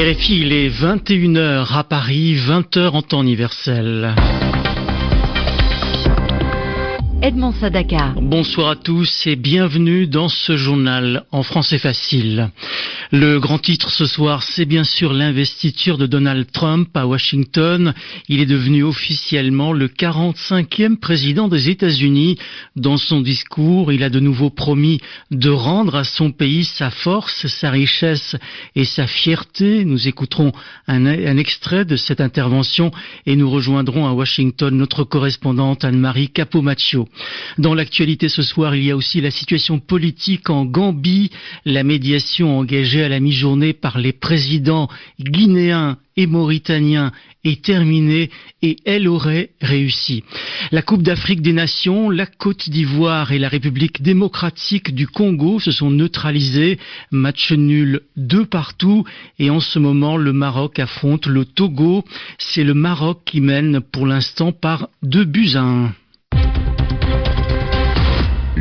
RFI, il est 21h à Paris, 20h en temps universel. Edmond Sadaka. Bonsoir à tous et bienvenue dans ce journal en français facile. Le grand titre ce soir, c'est bien sûr l'investiture de Donald Trump à Washington. Il est devenu officiellement le 45e président des États-Unis. Dans son discours, il a de nouveau promis de rendre à son pays sa force, sa richesse et sa fierté. Nous écouterons un, un extrait de cette intervention et nous rejoindrons à Washington notre correspondante Anne-Marie Capomaccio. Dans l'actualité ce soir, il y a aussi la situation politique en Gambie, la médiation engagée à la mi-journée par les présidents guinéens et mauritaniens est terminée et elle aurait réussi. La Coupe d'Afrique des Nations, la Côte d'Ivoire et la République démocratique du Congo se sont neutralisés, match nul deux partout et en ce moment le Maroc affronte le Togo. C'est le Maroc qui mène pour l'instant par deux buts à un.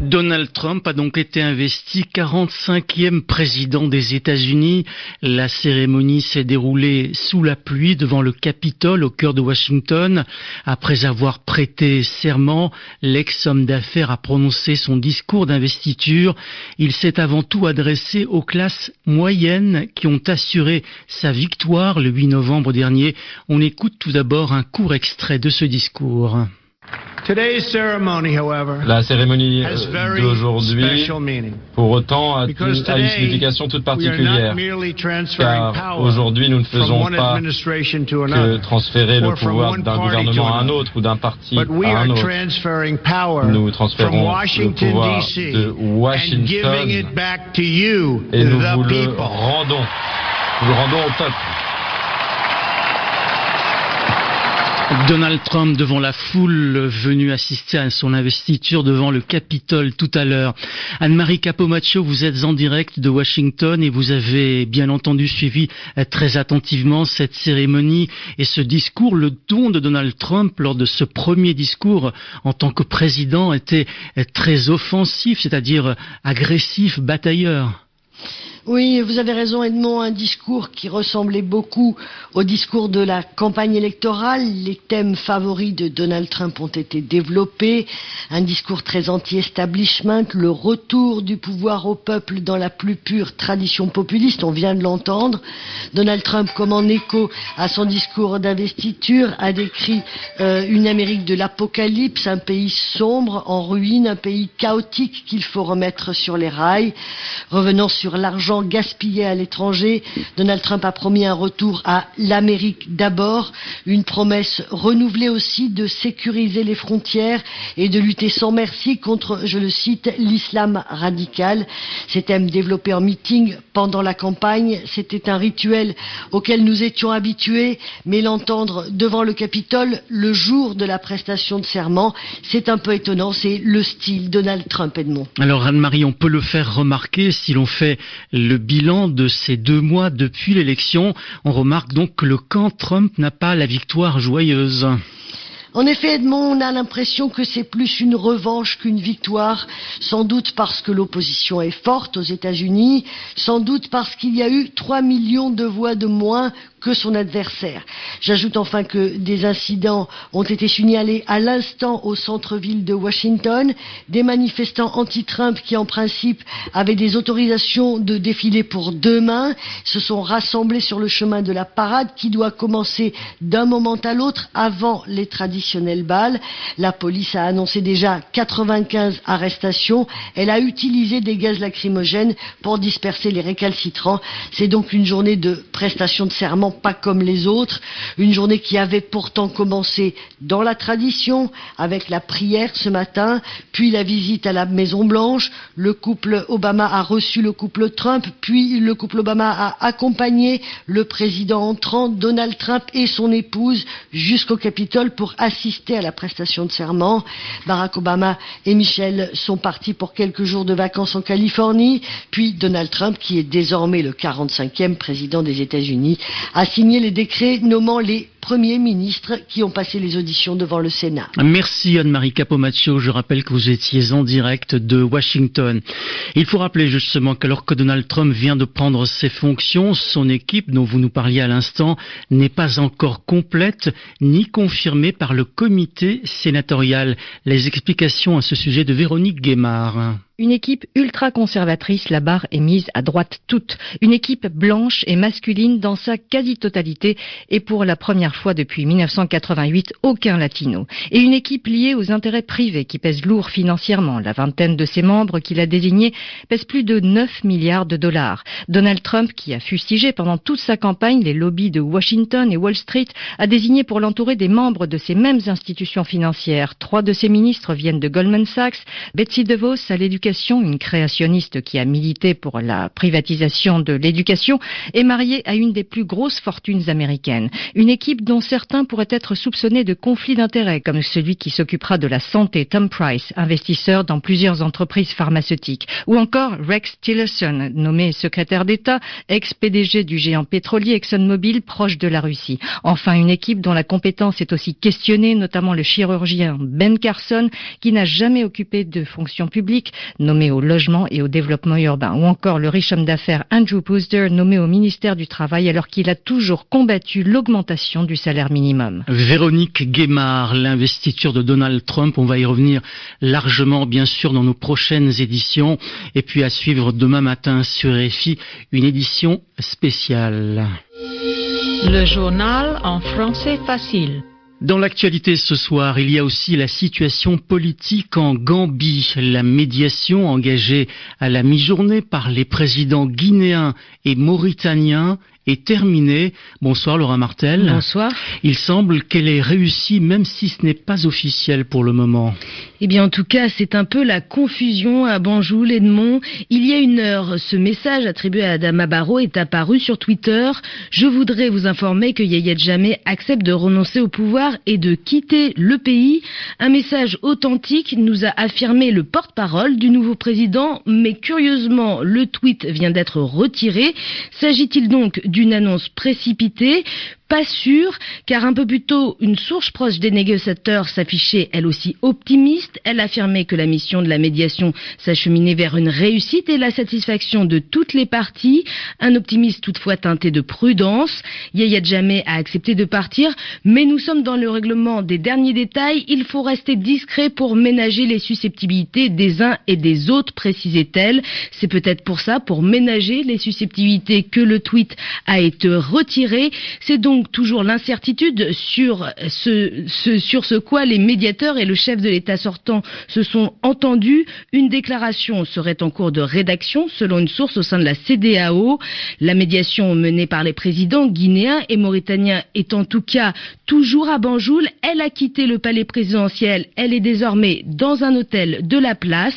Donald Trump a donc été investi 45e président des États-Unis. La cérémonie s'est déroulée sous la pluie devant le Capitole au cœur de Washington. Après avoir prêté serment, l'ex-homme d'affaires a prononcé son discours d'investiture. Il s'est avant tout adressé aux classes moyennes qui ont assuré sa victoire le 8 novembre dernier. On écoute tout d'abord un court extrait de ce discours. La cérémonie d'aujourd'hui, pour autant, a, une signification toute particulière, car aujourd'hui, nous ne faisons pas que transférer le pouvoir d'un gouvernement à un autre ou d'un parti à un autre. Nous transférons le pouvoir de Washington et nous vous le rendons. Nous le rendons au peuple. Donald Trump devant la foule venue assister à son investiture devant le Capitole tout à l'heure. Anne-Marie Capomaccio, vous êtes en direct de Washington et vous avez bien entendu suivi très attentivement cette cérémonie et ce discours. Le ton de Donald Trump lors de ce premier discours en tant que président était très offensif, c'est-à-dire agressif, batailleur. Oui, vous avez raison, Edmond, un discours qui ressemblait beaucoup au discours de la campagne électorale. Les thèmes favoris de Donald Trump ont été développés. Un discours très anti-establishment, le retour du pouvoir au peuple dans la plus pure tradition populiste, on vient de l'entendre. Donald Trump, comme en écho à son discours d'investiture, a décrit euh, une Amérique de l'apocalypse, un pays sombre, en ruine, un pays chaotique qu'il faut remettre sur les rails. Revenant sur l'argent gaspillé à l'étranger. Donald Trump a promis un retour à l'Amérique d'abord, une promesse renouvelée aussi de sécuriser les frontières et de lutter sans merci contre, je le cite, l'islam radical. Ces thèmes développés en meeting pendant la campagne, c'était un rituel auquel nous étions habitués, mais l'entendre devant le Capitole le jour de la prestation de serment, c'est un peu étonnant, c'est le style Donald Trump, Edmond. Alors Anne-Marie, on peut le faire remarquer si l'on fait le bilan de ces deux mois depuis l'élection. On remarque donc que le camp Trump n'a pas la victoire joyeuse. En effet, Edmond, on a l'impression que c'est plus une revanche qu'une victoire, sans doute parce que l'opposition est forte aux États-Unis, sans doute parce qu'il y a eu 3 millions de voix de moins que son adversaire. J'ajoute enfin que des incidents ont été signalés à l'instant au centre-ville de Washington, des manifestants anti-Trump qui en principe avaient des autorisations de défiler pour demain se sont rassemblés sur le chemin de la parade qui doit commencer d'un moment à l'autre avant les traditionnels balles. La police a annoncé déjà 95 arrestations. Elle a utilisé des gaz lacrymogènes pour disperser les récalcitrants. C'est donc une journée de prestation de serment pas comme les autres, une journée qui avait pourtant commencé dans la tradition, avec la prière ce matin, puis la visite à la Maison Blanche, le couple Obama a reçu le couple Trump, puis le couple Obama a accompagné le président entrant, Donald Trump et son épouse, jusqu'au Capitole pour assister à la prestation de serment. Barack Obama et Michelle sont partis pour quelques jours de vacances en Californie, puis Donald Trump, qui est désormais le 45e président des États-Unis, a signé les décrets nommant les premiers ministres qui ont passé les auditions devant le Sénat. Merci Anne-Marie Capomaccio. Je rappelle que vous étiez en direct de Washington. Il faut rappeler justement qu'alors que Donald Trump vient de prendre ses fonctions, son équipe dont vous nous parliez à l'instant n'est pas encore complète ni confirmée par le comité sénatorial. Les explications à ce sujet de Véronique Guémard. Une équipe ultra-conservatrice, la barre est mise à droite toute. Une équipe blanche et masculine dans sa quasi-totalité et pour la première fois depuis 1988, aucun latino. Et une équipe liée aux intérêts privés qui pèse lourd financièrement. La vingtaine de ses membres qu'il a désignés pèse plus de 9 milliards de dollars. Donald Trump, qui a fustigé pendant toute sa campagne les lobbies de Washington et Wall Street, a désigné pour l'entourer des membres de ces mêmes institutions financières. Trois de ses ministres viennent de Goldman Sachs, Betsy DeVos à l'éducation une créationniste qui a milité pour la privatisation de l'éducation, est mariée à une des plus grosses fortunes américaines. Une équipe dont certains pourraient être soupçonnés de conflits d'intérêts, comme celui qui s'occupera de la santé, Tom Price, investisseur dans plusieurs entreprises pharmaceutiques, ou encore Rex Tillerson, nommé secrétaire d'État, ex-PDG du géant pétrolier ExxonMobil, proche de la Russie. Enfin, une équipe dont la compétence est aussi questionnée, notamment le chirurgien Ben Carson, qui n'a jamais occupé de fonction publique, nommé au logement et au développement urbain, ou encore le riche homme d'affaires Andrew Booster, nommé au ministère du Travail alors qu'il a toujours combattu l'augmentation du salaire minimum. Véronique Guémard, l'investiture de Donald Trump, on va y revenir largement bien sûr dans nos prochaines éditions, et puis à suivre demain matin sur EFI une édition spéciale. Le journal en français facile. Dans l'actualité ce soir, il y a aussi la situation politique en Gambie, la médiation engagée à la mi-journée par les présidents guinéens et mauritaniens est terminée. Bonsoir Laura Martel. Bonsoir. Il semble qu'elle ait réussi même si ce n'est pas officiel pour le moment. Eh bien en tout cas c'est un peu la confusion à Banjul, Edmond. Il y a une heure, ce message attribué à Adama Barrow est apparu sur Twitter. Je voudrais vous informer que Yaya Jammeh accepte de renoncer au pouvoir et de quitter le pays. Un message authentique nous a affirmé le porte-parole du nouveau président, mais curieusement le tweet vient d'être retiré. S'agit-il donc d'une annonce précipitée? Pas sûr, car un peu plus tôt, une source proche des négociateurs s'affichait elle aussi optimiste. Elle affirmait que la mission de la médiation s'acheminait vers une réussite et la satisfaction de toutes les parties. Un optimiste toutefois teinté de prudence. Yaya Djamé a accepté de partir, mais nous sommes dans le règlement des derniers détails. Il faut rester discret pour ménager les susceptibilités des uns et des autres, précisait-elle. C'est peut-être pour ça, pour ménager les susceptibilités, que le tweet a été retiré. C'est donc toujours l'incertitude sur ce, sur ce quoi les médiateurs et le chef de l'État sortant se sont entendus. Une déclaration serait en cours de rédaction selon une source au sein de la CDAO. La médiation menée par les présidents guinéens et mauritaniens est en tout cas toujours à Banjul. Elle a quitté le palais présidentiel. Elle est désormais dans un hôtel de la place.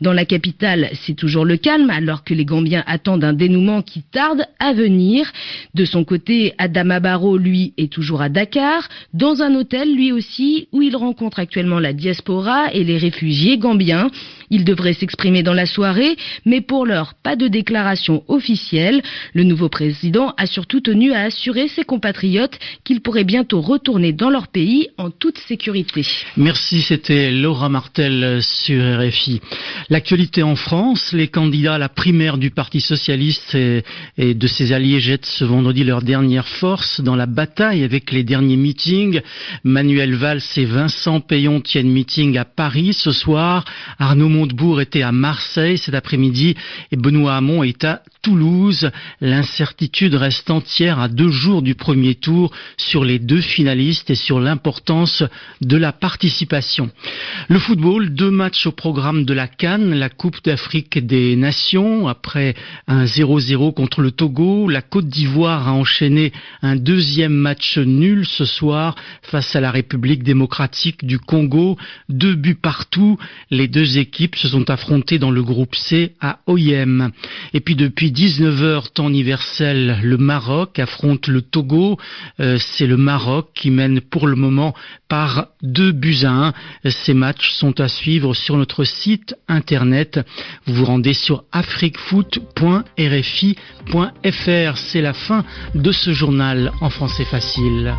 Dans la capitale, c'est toujours le calme alors que les Gambiens attendent un dénouement qui tarde à venir. De son côté, Adama lui, est toujours à Dakar, dans un hôtel, lui aussi, où il rencontre actuellement la diaspora et les réfugiés gambiens. Il devrait s'exprimer dans la soirée, mais pour l'heure, pas de déclaration officielle. Le nouveau président a surtout tenu à assurer ses compatriotes qu'ils pourraient bientôt retourner dans leur pays en toute sécurité. Merci, c'était Laura Martel sur RFI. L'actualité en France, les candidats à la primaire du Parti socialiste et, et de ses alliés jettent ce vendredi leur dernière force dans la bataille avec les derniers meetings. Manuel Valls et Vincent Payon tiennent meeting à Paris ce soir. Arnaud Montebourg était à Marseille cet après-midi et Benoît Hamon est à Toulouse. L'incertitude reste entière à deux jours du premier tour sur les deux finalistes et sur l'importance de la participation. Le football, deux matchs au programme de la Cannes, la Coupe d'Afrique des Nations. Après un 0-0 contre le Togo, la Côte d'Ivoire a enchaîné un deuxième match nul ce soir face à la République démocratique du Congo. Deux buts partout. Les deux équipes se sont affrontées dans le groupe C à OIM. Et puis depuis 19h temps universel, le Maroc affronte le Togo. Euh, c'est le Maroc qui mène pour le moment par deux buts à un. Ces matchs sont à suivre sur notre site internet. Vous vous rendez sur afriquefoot.rfi.fr. C'est la fin de ce journal en français facile.